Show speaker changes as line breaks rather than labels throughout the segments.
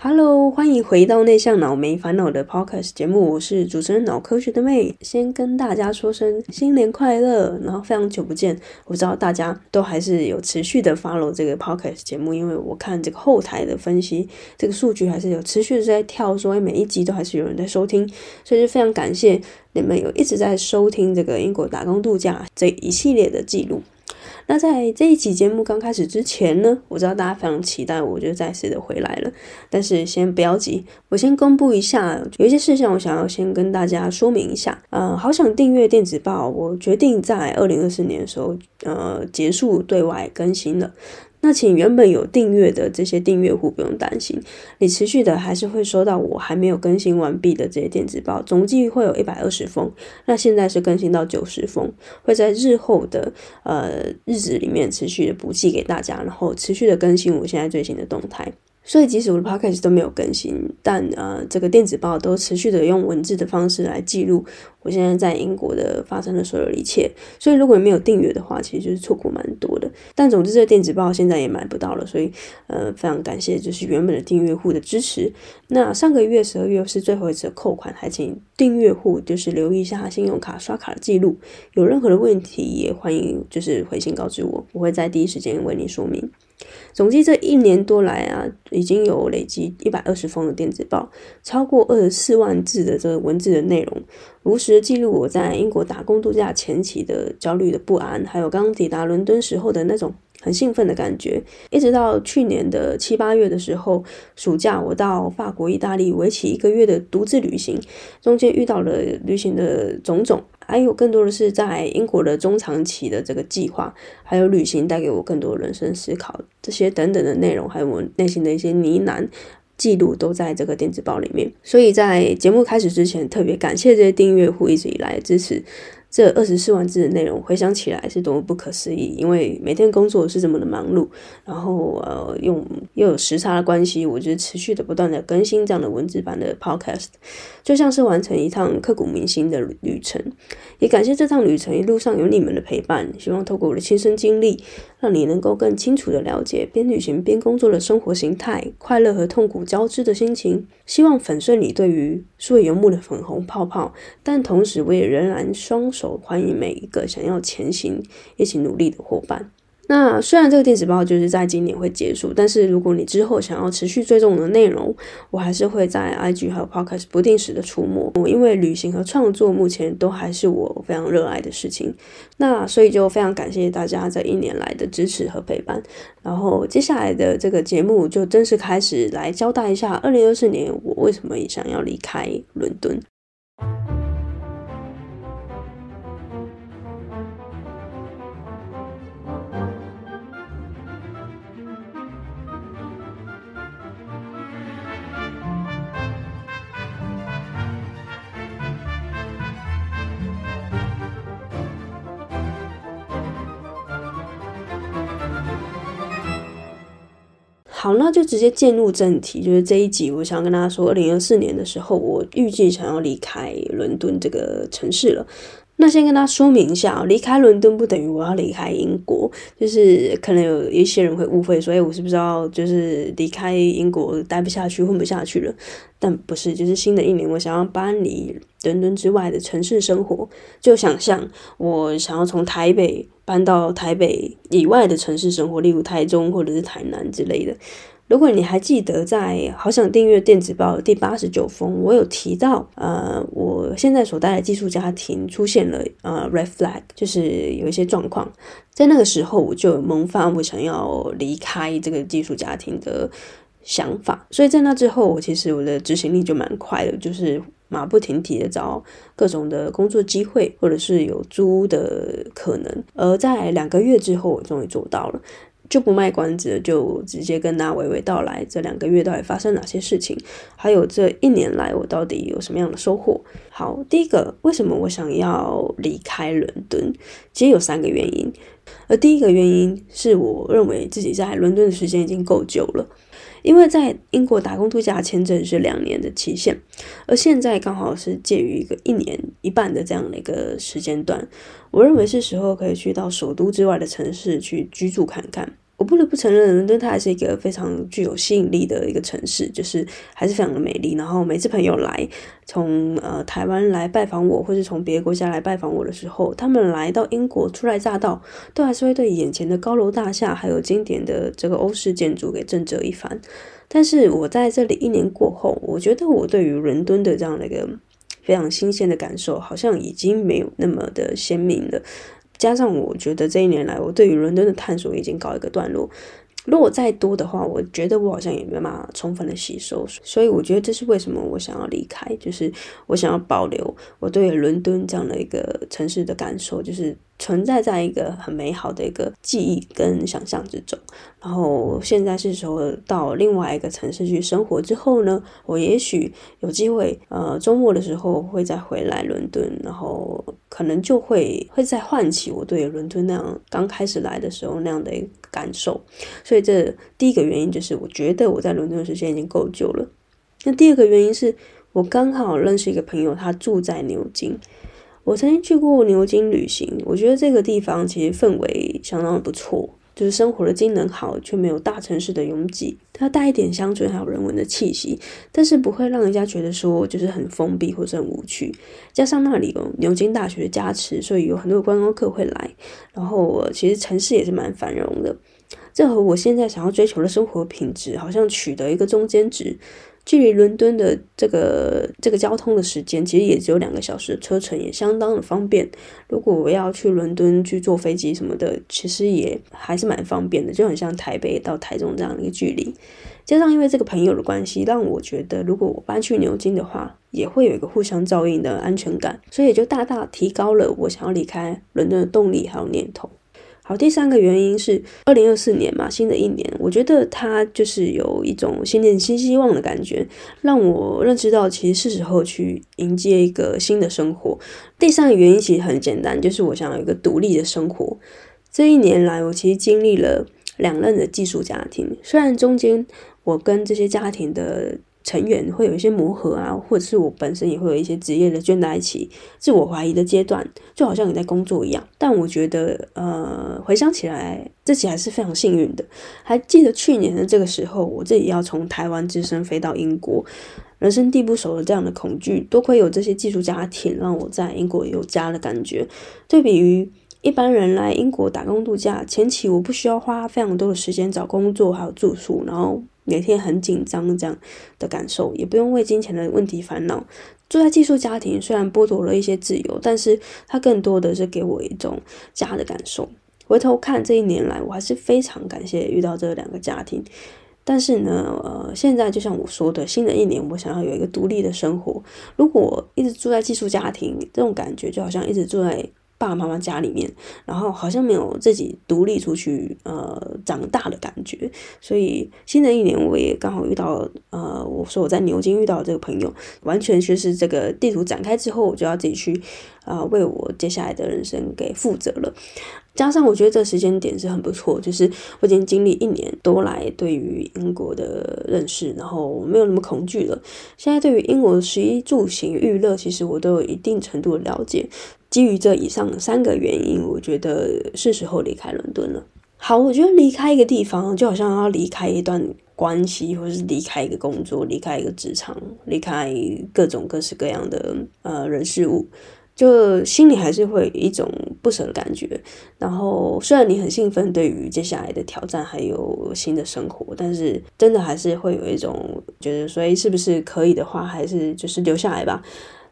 Hello，欢迎回到内向脑没烦恼的 Podcast 节目，我是主持人脑科学的妹。先跟大家说声新年快乐，然后非常久不见，我知道大家都还是有持续的 follow 这个 Podcast 节目，因为我看这个后台的分析，这个数据还是有持续的在跳，所以每一集都还是有人在收听，所以就非常感谢你们有一直在收听这个英国打工度假这一系列的记录。那在这一期节目刚开始之前呢，我知道大家非常期待，我就再次的回来了。但是先不要急，我先公布一下，有一些事项我想要先跟大家说明一下。呃，好想订阅电子报，我决定在二零二四年的时候，呃，结束对外更新了。那请原本有订阅的这些订阅户不用担心，你持续的还是会收到我还没有更新完毕的这些电子报，总计会有一百二十封。那现在是更新到九十封，会在日后的呃日子里面持续的补寄给大家，然后持续的更新我现在最新的动态。所以，即使我的 podcast 都没有更新，但呃，这个电子报都持续的用文字的方式来记录我现在在英国的发生的所有一切。所以，如果你没有订阅的话，其实就是错过蛮多的。但总之，这个电子报现在也买不到了，所以呃，非常感谢就是原本的订阅户的支持。那上个月十二月是最后一次扣款，还请订阅户就是留意一下信用卡刷卡的记录，有任何的问题也欢迎就是回信告知我，我会在第一时间为你说明。总计这一年多来啊，已经有累积一百二十封的电子报，超过二十四万字的这个文字的内容，如实记录我在英国打工度假前期的焦虑的不安，还有刚抵达伦敦时候的那种很兴奋的感觉，一直到去年的七八月的时候，暑假我到法国、意大利为期一个月的独自旅行，中间遇到了旅行的种种。还有更多的是在英国的中长期的这个计划，还有旅行带给我更多人生思考，这些等等的内容，还有我内心的一些呢喃记录，都在这个电子报里面。所以在节目开始之前，特别感谢这些订阅户一直以来的支持。这二十四万字的内容，回想起来是多么不可思议。因为每天工作是这么的忙碌，然后呃，用又有时差的关系，我就持续的不断的更新这样的文字版的 podcast，就像是完成一趟刻骨铭心的旅程。也感谢这趟旅程一路上有你们的陪伴，希望透过我的亲身经历，让你能够更清楚的了解边旅行边工作的生活形态，快乐和痛苦交织的心情。希望粉碎你对于数位游牧的粉红泡泡，但同时我也仍然双手欢迎每一个想要前行、一起努力的伙伴。那虽然这个电子报就是在今年会结束，但是如果你之后想要持续追踪我的内容，我还是会在 IG 还有 Podcast 不定时的出没。我因为旅行和创作目前都还是我非常热爱的事情，那所以就非常感谢大家这一年来的支持和陪伴。然后接下来的这个节目就正式开始来交代一下2024年我为什么也想要离开伦敦。好，那就直接进入正题，就是这一集，我想跟大家说，二零二四年的时候，我预计想要离开伦敦这个城市了。那先跟大家说明一下，离开伦敦不等于我要离开英国，就是可能有一些人会误会说，哎，我是不是要就是离开英国待不下去、混不下去了？但不是，就是新的一年，我想要搬离伦敦之外的城市生活，就想象我想要从台北搬到台北以外的城市生活，例如台中或者是台南之类的。如果你还记得，在好想订阅电子报第八十九封，我有提到，呃，我现在所在的寄宿家庭出现了呃 red flag，就是有一些状况，在那个时候我就萌发我想要离开这个寄宿家庭的想法，所以在那之后，我其实我的执行力就蛮快的，就是马不停蹄的找各种的工作机会，或者是有租的可能，而在两个月之后，我终于做到了。就不卖关子，就直接跟大家娓娓道来，这两个月到底发生哪些事情，还有这一年来我到底有什么样的收获。好，第一个，为什么我想要离开伦敦？其实有三个原因，而第一个原因是我认为自己在伦敦的时间已经够久了。因为在英国打工度假签证是两年的期限，而现在刚好是介于一个一年一半的这样的一个时间段，我认为是时候可以去到首都之外的城市去居住看看。我不得不承认，伦敦它还是一个非常具有吸引力的一个城市，就是还是非常的美丽。然后每次朋友来，从呃台湾来拜访我，或是从别的国家来拜访我的时候，他们来到英国初来乍到，都还是会对眼前的高楼大厦，还有经典的这个欧式建筑给震折一番。但是我在这里一年过后，我觉得我对于伦敦的这样的一个非常新鲜的感受，好像已经没有那么的鲜明了。加上我觉得这一年来，我对于伦敦的探索已经告一个段落。如果再多的话，我觉得我好像也没办法充分的吸收。所以我觉得这是为什么我想要离开，就是我想要保留我对伦敦这样的一个城市的感受，就是。存在在一个很美好的一个记忆跟想象之中，然后现在是时候到另外一个城市去生活之后呢，我也许有机会，呃，周末的时候会再回来伦敦，然后可能就会会再唤起我对伦敦那样刚开始来的时候那样的一个感受。所以这第一个原因就是我觉得我在伦敦的时间已经够久了。那第二个原因是我刚好认识一个朋友，他住在牛津。我曾经去过牛津旅行，我觉得这个地方其实氛围相当的不错，就是生活的机能好，却没有大城市的拥挤，它带一点乡村还有人文的气息，但是不会让人家觉得说就是很封闭或者很无趣。加上那里有牛津大学的加持，所以有很多观光客会来。然后我其实城市也是蛮繁荣的，这和我现在想要追求的生活品质好像取得一个中间值。距离伦敦的这个这个交通的时间，其实也只有两个小时车程，也相当的方便。如果我要去伦敦去坐飞机什么的，其实也还是蛮方便的，就很像台北到台中这样的一个距离。加上因为这个朋友的关系，让我觉得如果我搬去牛津的话，也会有一个互相照应的安全感，所以也就大大提高了我想要离开伦敦的动力还有念头。好，第三个原因是二零二四年嘛，新的一年，我觉得它就是有一种新年新希望的感觉，让我认识到其实是时候去迎接一个新的生活。第三个原因其实很简单，就是我想要一个独立的生活。这一年来，我其实经历了两任的寄宿家庭，虽然中间我跟这些家庭的。成员会有一些磨合啊，或者是我本身也会有一些职业的倦怠期、自我怀疑的阶段，就好像你在工作一样。但我觉得，呃，回想起来，自己还是非常幸运的。还记得去年的这个时候，我自己要从台湾只身飞到英国，人生地不熟的这样的恐惧，多亏有这些寄宿家庭，让我在英国有家的感觉。对比于一般人来英国打工度假，前期我不需要花非常多的时间找工作，还有住宿，然后。每天很紧张这样的感受，也不用为金钱的问题烦恼。住在寄宿家庭虽然剥夺了一些自由，但是它更多的是给我一种家的感受。回头看这一年来，我还是非常感谢遇到这两个家庭。但是呢，呃，现在就像我说的，新的一年我想要有一个独立的生活。如果一直住在寄宿家庭，这种感觉就好像一直住在。爸爸妈妈家里面，然后好像没有自己独立出去，呃，长大的感觉。所以新的一年，我也刚好遇到，呃，我说我在牛津遇到这个朋友，完全就是这个地图展开之后，我就要自己去，啊、为我接下来的人生给负责了。加上我觉得这时间点是很不错，就是我已经经历一年多来对于英国的认识，然后没有那么恐惧了。现在对于英国的食衣住行娱乐，其实我都有一定程度的了解。基于这以上三个原因，我觉得是时候离开伦敦了。好，我觉得离开一个地方，就好像要离开一段关系，或者是离开一个工作，离开一个职场，离开各种各式各样的呃人事物，就心里还是会有一种不舍的感觉。然后虽然你很兴奋，对于接下来的挑战还有新的生活，但是真的还是会有一种觉得，所以是不是可以的话，还是就是留下来吧。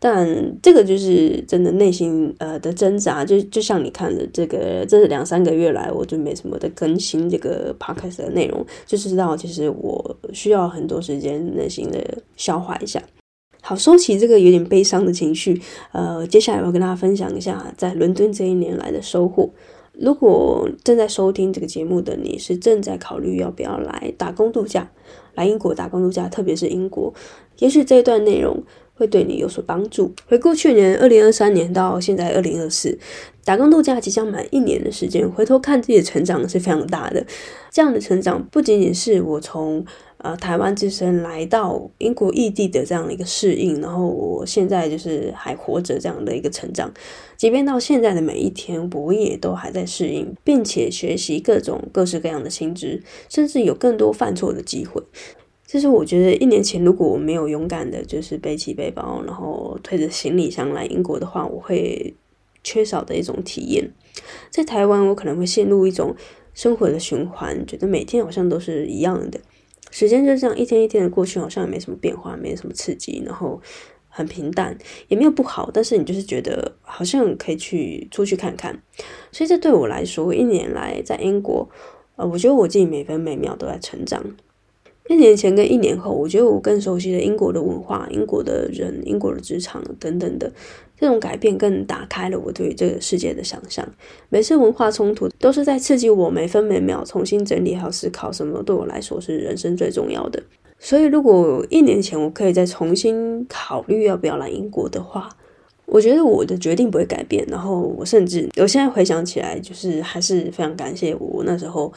但这个就是真的内心呃的挣扎，就就像你看的这个，这两三个月来我就没什么的更新这个 podcast 的内容，就是知道其实我需要很多时间内心的消化一下。好，收起这个有点悲伤的情绪，呃，接下来我要跟大家分享一下在伦敦这一年来的收获。如果正在收听这个节目的你是正在考虑要不要来打工度假，来英国打工度假，特别是英国，也许这一段内容。会对你有所帮助。回顾去年二零二三年到现在二零二四，打工度假即将满一年的时间，回头看自己的成长是非常大的。这样的成长不仅仅是我从呃台湾自身来到英国异地的这样的一个适应，然后我现在就是还活着这样的一个成长。即便到现在的每一天，我也都还在适应，并且学习各种各式各样的新知，甚至有更多犯错的机会。就是我觉得一年前如果我没有勇敢的，就是背起背包，然后推着行李箱来英国的话，我会缺少的一种体验。在台湾，我可能会陷入一种生活的循环，觉得每天好像都是一样的，时间就这样一天一天的过去，好像也没什么变化，没什么刺激，然后很平淡，也没有不好，但是你就是觉得好像可以去出去看看。所以这对我来说，一年来在英国，呃，我觉得我自己每分每秒都在成长。一年前跟一年后，我觉得我更熟悉了英国的文化、英国的人、英国的职场等等的这种改变，更打开了我对这个世界的想象。每次文化冲突都是在刺激我每分每秒重新整理还有思考什么，对我来说是人生最重要的。所以，如果一年前我可以再重新考虑要不要来英国的话，我觉得我的决定不会改变。然后，我甚至我现在回想起来，就是还是非常感谢我那时候。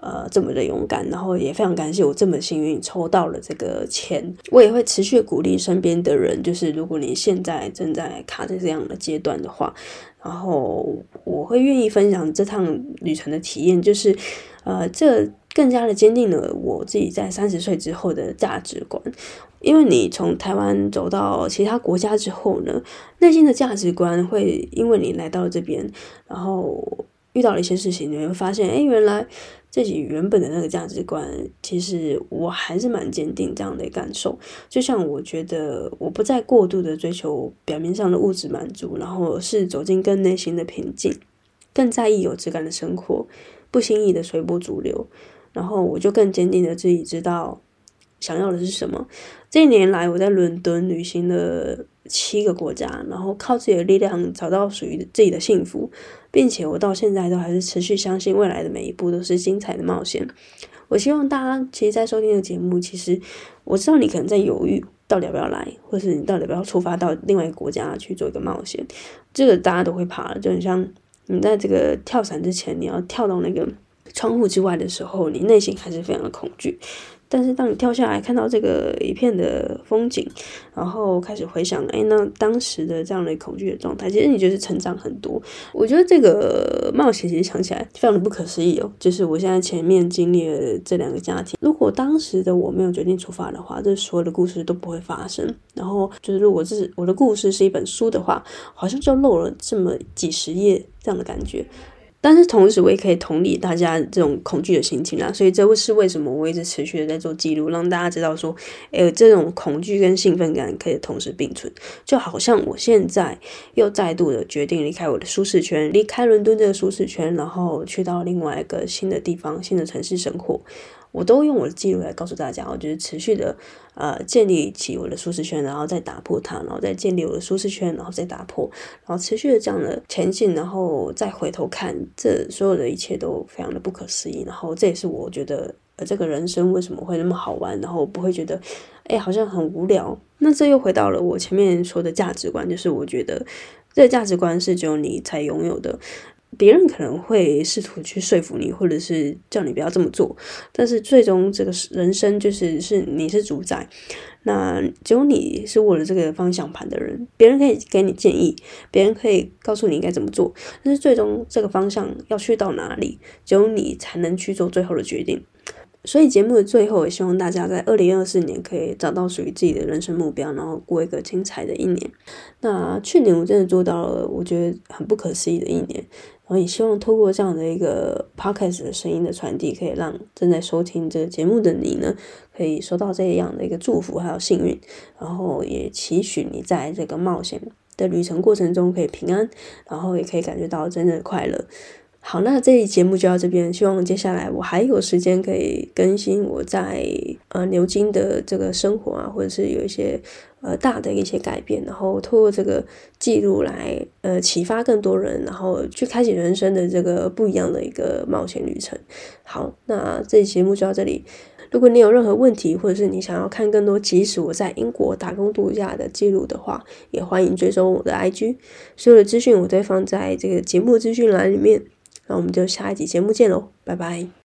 呃，这么的勇敢，然后也非常感谢我这么幸运抽到了这个签。我也会持续鼓励身边的人，就是如果你现在正在卡在这样的阶段的话，然后我会愿意分享这趟旅程的体验，就是呃，这更加的坚定了我自己在三十岁之后的价值观。因为你从台湾走到其他国家之后呢，内心的价值观会因为你来到了这边，然后遇到了一些事情，你会发现，哎，原来。自己原本的那个价值观，其实我还是蛮坚定这样的感受。就像我觉得，我不再过度的追求表面上的物质满足，然后是走进更内心的平静，更在意有质感的生活，不轻易的随波逐流。然后我就更坚定的自己知道想要的是什么。这一年来，我在伦敦旅行了七个国家，然后靠自己的力量找到属于自己的幸福。并且我到现在都还是持续相信未来的每一步都是精彩的冒险。我希望大家其实，在收听的节目，其实我知道你可能在犹豫，到底要不要来，或是你到底要不要出发到另外一个国家去做一个冒险。这个大家都会怕，就很像你在这个跳伞之前，你要跳到那个窗户之外的时候，你内心还是非常的恐惧。但是当你跳下来看到这个一片的风景，然后开始回想，哎，那当时的这样的恐惧的状态，其实你就是成长很多。我觉得这个冒险其实想起来非常的不可思议哦。就是我现在前面经历了这两个家庭，如果当时的我没有决定出发的话，这所有的故事都不会发生。然后就是如果这是我的故事是一本书的话，好像就漏了这么几十页这样的感觉。但是同时，我也可以同理大家这种恐惧的心情啊，所以这是为什么我一直持续的在做记录，让大家知道说，诶，这种恐惧跟兴奋感可以同时并存，就好像我现在又再度的决定离开我的舒适圈，离开伦敦这个舒适圈，然后去到另外一个新的地方、新的城市生活。我都用我的记录来告诉大家，我就是持续的呃建立起我的舒适圈，然后再打破它，然后再建立我的舒适圈，然后再打破，然后持续的这样的前进，然后再回头看，这所有的一切都非常的不可思议。然后这也是我觉得呃这个人生为什么会那么好玩，然后我不会觉得哎好像很无聊。那这又回到了我前面说的价值观，就是我觉得这个价值观是只有你才拥有的。别人可能会试图去说服你，或者是叫你不要这么做，但是最终这个人生就是是你是主宰，那只有你是握了这个方向盘的人。别人可以给你建议，别人可以告诉你应该怎么做，但是最终这个方向要去到哪里，只有你才能去做最后的决定。所以节目的最后，也希望大家在二零二四年可以找到属于自己的人生目标，然后过一个精彩的一年。那去年我真的做到了，我觉得很不可思议的一年。我也希望透过这样的一个 podcast 的声音的传递，可以让正在收听这个节目的你呢，可以收到这样的一个祝福还有幸运。然后也期许你在这个冒险的旅程过程中可以平安，然后也可以感觉到真正的快乐。好那这期节目就到这边希望接下来我还有时间可以更新我在呃牛津的这个生活啊或者是有一些呃大的一些改变然后通过这个记录来呃启发更多人然后去开启人生的这个不一样的一个冒险旅程。好那这期节目就到这里。如果你有任何问题或者是你想要看更多即使我在英国打工度假的记录的话也欢迎追踪我的 ig 所有的资讯我都会放在这个节目资讯栏里面。那我们就下一集节目见喽，拜拜。